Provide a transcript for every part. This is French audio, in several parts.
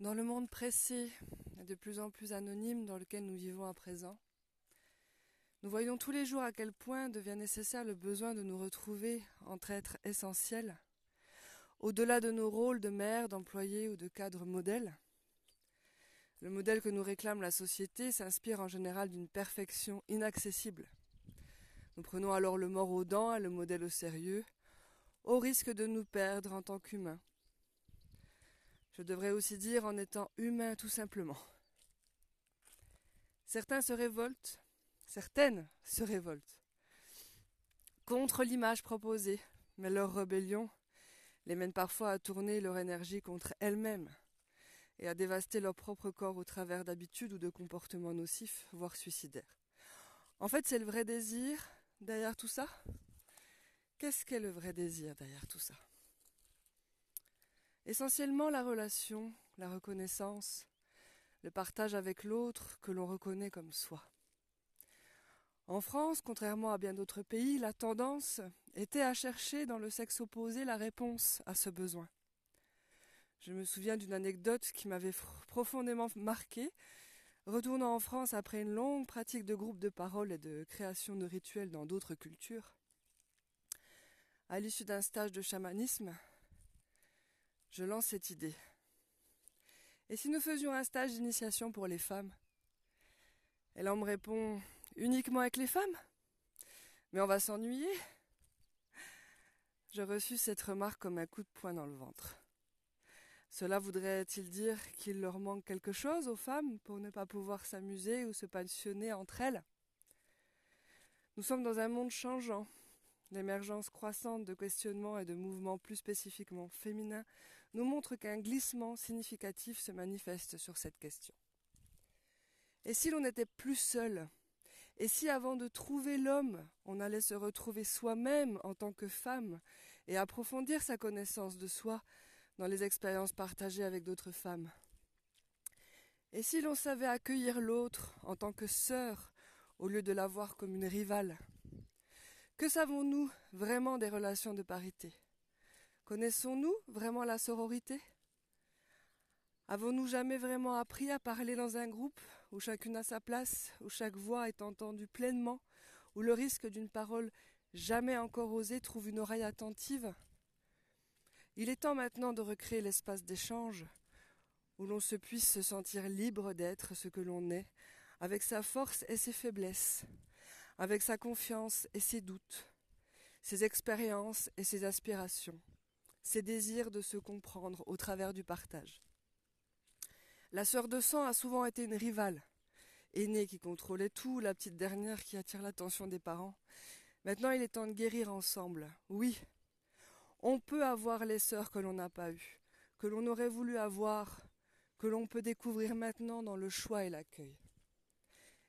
Dans le monde pressé et de plus en plus anonyme dans lequel nous vivons à présent, nous voyons tous les jours à quel point devient nécessaire le besoin de nous retrouver entre êtres essentiels, au-delà de nos rôles de mère, d'employé ou de cadre modèle. Le modèle que nous réclame la société s'inspire en général d'une perfection inaccessible. Nous prenons alors le mort aux dents et le modèle au sérieux, au risque de nous perdre en tant qu'humains. Je devrais aussi dire en étant humain tout simplement. Certains se révoltent, certaines se révoltent contre l'image proposée, mais leur rébellion les mène parfois à tourner leur énergie contre elles-mêmes et à dévaster leur propre corps au travers d'habitudes ou de comportements nocifs, voire suicidaires. En fait, c'est le vrai désir derrière tout ça? Qu'est-ce qu'est le vrai désir derrière tout ça? Essentiellement la relation, la reconnaissance, le partage avec l'autre que l'on reconnaît comme soi. En France, contrairement à bien d'autres pays, la tendance était à chercher dans le sexe opposé la réponse à ce besoin. Je me souviens d'une anecdote qui m'avait profondément marquée. Retournant en France après une longue pratique de groupe de parole et de création de rituels dans d'autres cultures, à l'issue d'un stage de chamanisme, je lance cette idée. Et si nous faisions un stage d'initiation pour les femmes? Et là, me répond uniquement avec les femmes? Mais on va s'ennuyer. Je reçus cette remarque comme un coup de poing dans le ventre. Cela voudrait-il dire qu'il leur manque quelque chose aux femmes pour ne pas pouvoir s'amuser ou se passionner entre elles? Nous sommes dans un monde changeant, L'émergence croissante de questionnements et de mouvements plus spécifiquement féminins nous montre qu'un glissement significatif se manifeste sur cette question. Et si l'on n'était plus seul? Et si avant de trouver l'homme, on allait se retrouver soi-même en tant que femme et approfondir sa connaissance de soi dans les expériences partagées avec d'autres femmes? Et si l'on savait accueillir l'autre en tant que sœur au lieu de la voir comme une rivale? Que savons-nous vraiment des relations de parité? Connaissons-nous vraiment la sororité? Avons-nous jamais vraiment appris à parler dans un groupe où chacune a sa place, où chaque voix est entendue pleinement, où le risque d'une parole jamais encore osée trouve une oreille attentive? Il est temps maintenant de recréer l'espace d'échange où l'on se puisse se sentir libre d'être ce que l'on est, avec sa force et ses faiblesses, avec sa confiance et ses doutes, ses expériences et ses aspirations, ses désirs de se comprendre au travers du partage. La sœur de sang a souvent été une rivale, aînée qui contrôlait tout, la petite dernière qui attire l'attention des parents. Maintenant il est temps de guérir ensemble. Oui, on peut avoir les sœurs que l'on n'a pas eues, que l'on aurait voulu avoir, que l'on peut découvrir maintenant dans le choix et l'accueil.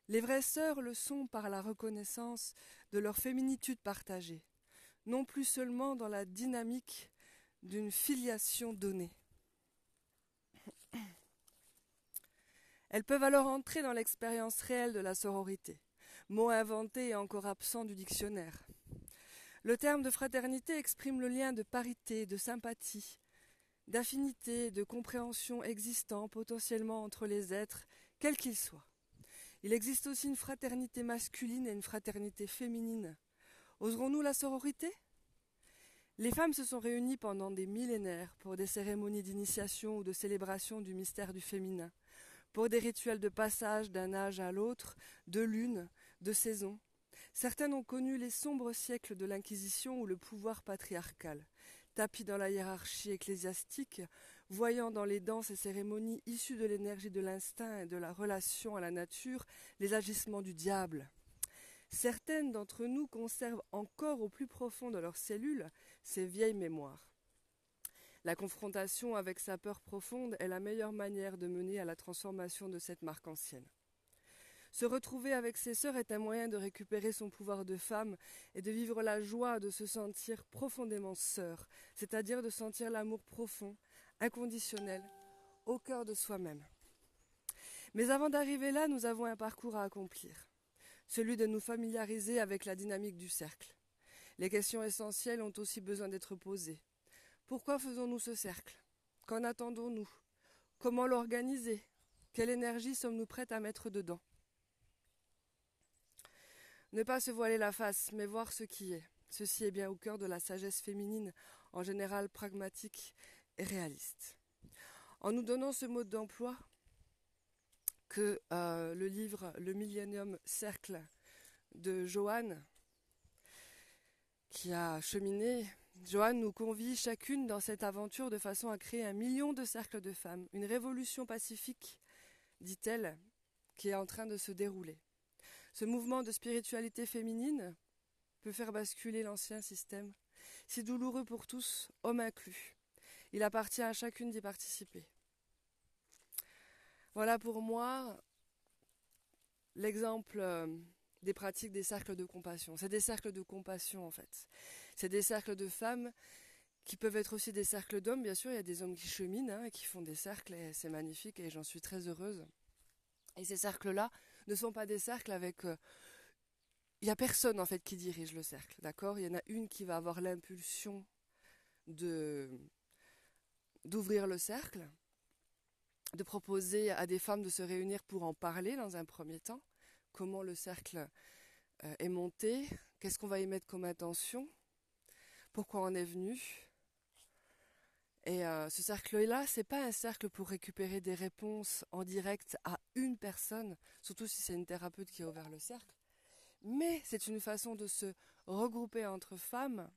Les vraies sœurs le sont par la reconnaissance de leur féminitude partagée, non plus seulement dans la dynamique d'une filiation donnée. Elles peuvent alors entrer dans l'expérience réelle de la sororité, mot inventé et encore absent du dictionnaire. Le terme de fraternité exprime le lien de parité, de sympathie, d'affinité, de compréhension existant potentiellement entre les êtres, quels qu'ils soient. Il existe aussi une fraternité masculine et une fraternité féminine. Oserons-nous la sororité? Les femmes se sont réunies pendant des millénaires pour des cérémonies d'initiation ou de célébration du mystère du féminin, pour des rituels de passage d'un âge à l'autre, de lune, de saison. Certaines ont connu les sombres siècles de l'Inquisition ou le pouvoir patriarcal, tapis dans la hiérarchie ecclésiastique, voyant dans les danses et cérémonies issues de l'énergie de l'instinct et de la relation à la nature les agissements du diable. Certaines d'entre nous conservent encore au plus profond de leurs cellules ces vieilles mémoires. La confrontation avec sa peur profonde est la meilleure manière de mener à la transformation de cette marque ancienne. Se retrouver avec ses sœurs est un moyen de récupérer son pouvoir de femme et de vivre la joie de se sentir profondément sœur, c'est-à-dire de sentir l'amour profond, inconditionnel, au cœur de soi-même. Mais avant d'arriver là, nous avons un parcours à accomplir, celui de nous familiariser avec la dynamique du cercle. Les questions essentielles ont aussi besoin d'être posées. Pourquoi faisons-nous ce cercle? Qu'en attendons-nous? Comment l'organiser? Quelle énergie sommes-nous prêtes à mettre dedans? Ne pas se voiler la face, mais voir ce qui est. Ceci est bien au cœur de la sagesse féminine, en général pragmatique et réaliste. En nous donnant ce mode d'emploi, que euh, le livre Le Millennium Cercle de Joanne, qui a cheminé, Joanne nous convie chacune dans cette aventure de façon à créer un million de cercles de femmes, une révolution pacifique, dit-elle, qui est en train de se dérouler. Ce mouvement de spiritualité féminine peut faire basculer l'ancien système, si douloureux pour tous, hommes inclus. Il appartient à chacune d'y participer. Voilà pour moi l'exemple euh, des pratiques des cercles de compassion. C'est des cercles de compassion en fait. C'est des cercles de femmes qui peuvent être aussi des cercles d'hommes. Bien sûr, il y a des hommes qui cheminent hein, et qui font des cercles et c'est magnifique et j'en suis très heureuse. Et ces cercles-là ne sont pas des cercles avec... Euh, il n'y a personne en fait qui dirige le cercle, d'accord? Il y en a une qui va avoir l'impulsion de d'ouvrir le cercle de proposer à des femmes de se réunir pour en parler dans un premier temps, comment le cercle euh, est monté, qu'est-ce qu'on va y mettre comme intention, pourquoi on est venu? Et euh, ce cercle-là, c'est pas un cercle pour récupérer des réponses en direct à une personne, surtout si c'est une thérapeute qui a ouvert le cercle, mais c'est une façon de se regrouper entre femmes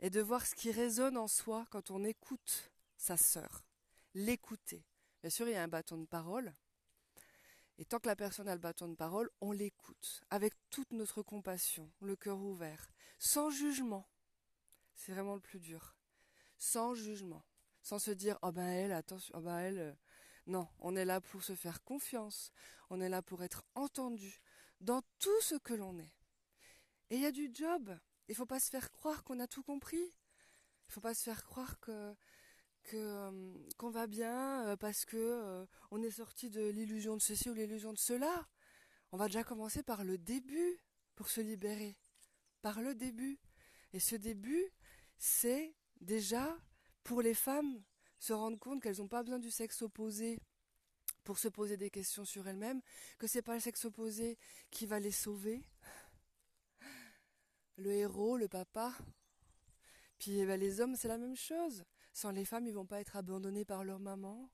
et de voir ce qui résonne en soi quand on écoute sa sœur, l'écouter Bien sûr, il y a un bâton de parole. Et tant que la personne a le bâton de parole, on l'écoute avec toute notre compassion, le cœur ouvert, sans jugement. C'est vraiment le plus dur. Sans jugement. Sans se dire, oh ben elle, attention, oh ben elle. Euh, non, on est là pour se faire confiance. On est là pour être entendu dans tout ce que l'on est. Et il y a du job. Il ne faut pas se faire croire qu'on a tout compris. Il ne faut pas se faire croire que euh, qu'on va bien euh, parce que euh, on est sorti de l'illusion de ceci ou l'illusion de cela. On va déjà commencer par le début pour se libérer. Par le début. Et ce début, c'est déjà pour les femmes se rendre compte qu'elles n'ont pas besoin du sexe opposé pour se poser des questions sur elles-mêmes, que c'est pas le sexe opposé qui va les sauver. Le héros, le papa. Puis eh ben, les hommes, c'est la même chose. Sans les femmes, ils vont pas être abandonnés par leur maman.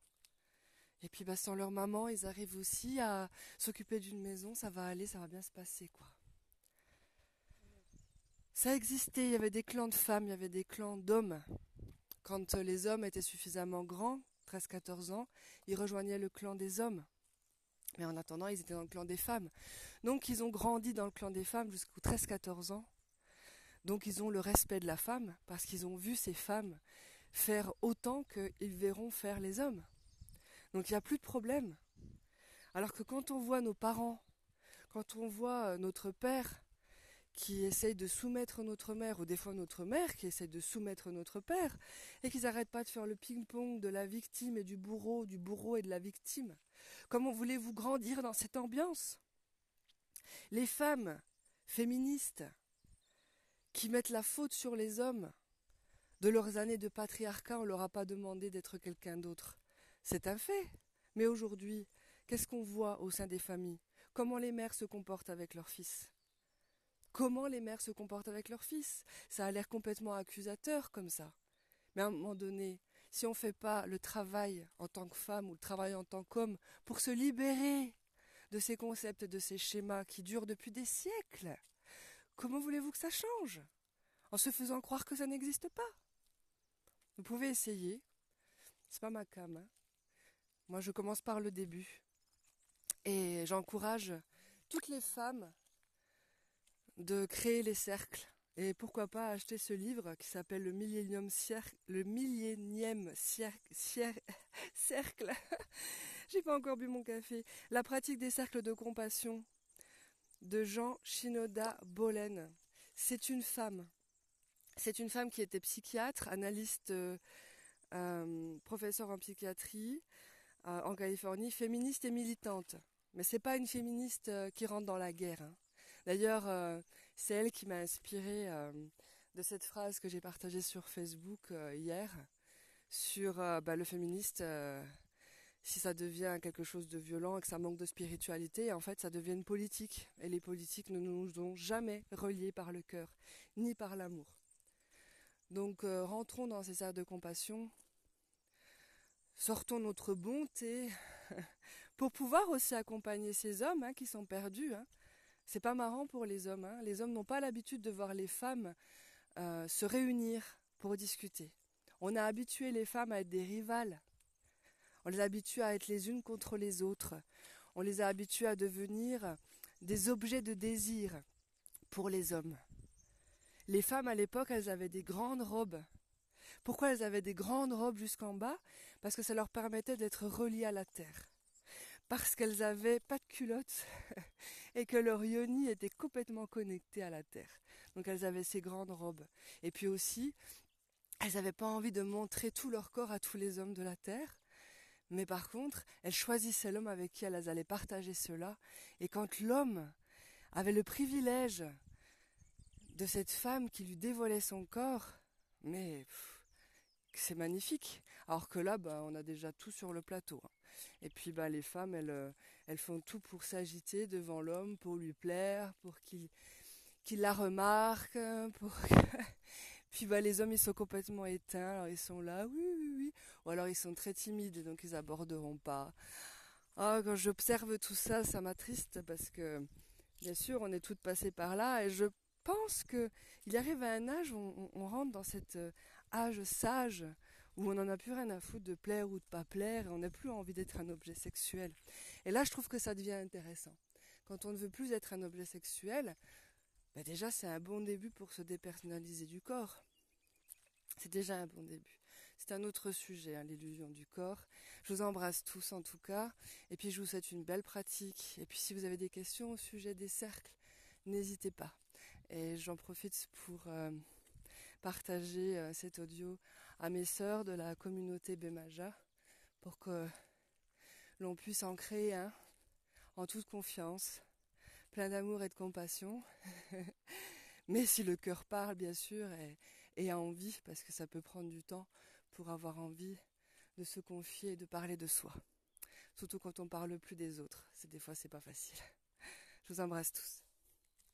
Et puis bah, sans leur maman, ils arrivent aussi à s'occuper d'une maison, ça va aller, ça va bien se passer, quoi. Ça existait, il y avait des clans de femmes, il y avait des clans d'hommes. Quand les hommes étaient suffisamment grands, 13-14 ans, ils rejoignaient le clan des hommes. Mais en attendant, ils étaient dans le clan des femmes. Donc ils ont grandi dans le clan des femmes jusqu'aux 13-14 ans. Donc ils ont le respect de la femme parce qu'ils ont vu ces femmes faire autant qu'ils verront faire les hommes. Donc il n'y a plus de problème. Alors que quand on voit nos parents, quand on voit euh, notre père qui essaye de soumettre notre mère, ou des fois notre mère qui essaye de soumettre notre père, et qu'ils n'arrêtent pas de faire le ping-pong de la victime et du bourreau, du bourreau et de la victime. Comment voulez-vous grandir dans cette ambiance? Les femmes féministes qui mettent la faute sur les hommes, de leurs années de patriarcat, on leur a pas demandé d'être quelqu'un d'autre. C'est un fait. Mais aujourd'hui, qu'est-ce qu'on voit au sein des familles? Comment les mères se comportent avec leurs fils? Comment les mères se comportent avec leurs fils? Ça a l'air complètement accusateur comme ça. Mais à un moment donné, si on ne fait pas le travail en tant que femme ou le travail en tant qu'homme pour se libérer de ces concepts, de ces schémas qui durent depuis des siècles, comment voulez-vous que ça change? En se faisant croire que ça n'existe pas vous pouvez essayer. C'est pas ma cam. Hein. Moi, je commence par le début. Et j'encourage toutes les femmes de créer les cercles. Et pourquoi pas acheter ce livre qui s'appelle Le Millénium Cercle. Le Millénième Cercle. J'ai pas encore bu mon café. La pratique des cercles de compassion de Jean Shinoda Bolen. C'est une femme c'est une femme qui était psychiatre, analyste, euh, euh, professeure en psychiatrie euh, en Californie, féministe et militante. Mais c'est pas une féministe qui rentre dans la guerre. Hein. D'ailleurs, c'est elle qui m'a inspirée de cette phrase que j'ai partagée sur Facebook hier sur bah, le féministe si ça devient quelque chose de violent et que ça manque de spiritualité, en fait, ça devient une politique. Et les politiques ne nous ont jamais reliés par le cœur, ni par l'amour. Donc, euh, rentrons dans ces airs de compassion, sortons notre bonté pour pouvoir aussi accompagner ces hommes hein, qui sont perdus. Hein. C'est pas marrant pour les hommes. Hein. Les hommes n'ont pas l'habitude de voir les femmes euh, se réunir pour discuter. On a habitué les femmes à être des rivales. On les a habituées à être les unes contre les autres. On les a habituées à devenir des objets de désir pour les hommes. Les femmes à l'époque, elles avaient des grandes robes. Pourquoi elles avaient des grandes robes jusqu'en bas? Parce que ça leur permettait d'être reliées à la terre parce qu'elles avaient pas de culottes et que leur yoni était complètement connecté à la terre. Donc elles avaient ces grandes robes. Et puis aussi, elles n'avaient pas envie de montrer tout leur corps à tous les hommes de la terre. Mais par contre, elles choisissaient l'homme avec qui elles allaient partager cela. Et quand l'homme avait le privilège de cette femme qui lui dévoilait son corps, mais c'est magnifique. Alors que là, bah, on a déjà tout sur le plateau. Hein. Et puis bah, les femmes, elles, euh, elles font tout pour s'agiter devant l'homme, pour lui plaire, pour qu'il la remarque. Pour... puis bah, les hommes, ils sont complètement éteints, alors ils sont là, oui, oui, oui. Ou alors ils sont très timides, donc ils aborderont pas. Ah, quand j'observe tout ça, ça m'attriste parce que, bien sûr, on est toutes passées par là et je pense qu'il arrive à un âge où on, rentre dans cet euh, âge sage où on n'en a plus rien à foutre de plaire ou de pas plaire, et on n'a plus envie d'être un objet sexuel. Et là, je trouve que ça devient intéressant. Quand on ne veut plus être un objet sexuel, ben déjà, c'est un bon début pour se dépersonnaliser du corps. C'est déjà un bon début. C'est un autre sujet, hein, l'illusion du corps. Je vous embrasse tous en tout cas, et puis je vous souhaite une belle pratique. Et puis si vous avez des questions au sujet des cercles, n'hésitez pas. Et j'en profite pour euh, partager euh, cet audio à mes sœurs de la communauté Bemaja pour que l'on puisse en créer un en toute confiance, plein d'amour et de compassion. Mais si le cœur parle, bien sûr, et, et, a envie, parce que ça peut prendre du temps pour avoir envie de se confier et de parler de soi. Surtout quand on parle plus des autres. C'est des fois c'est pas facile. Je vous embrasse tous.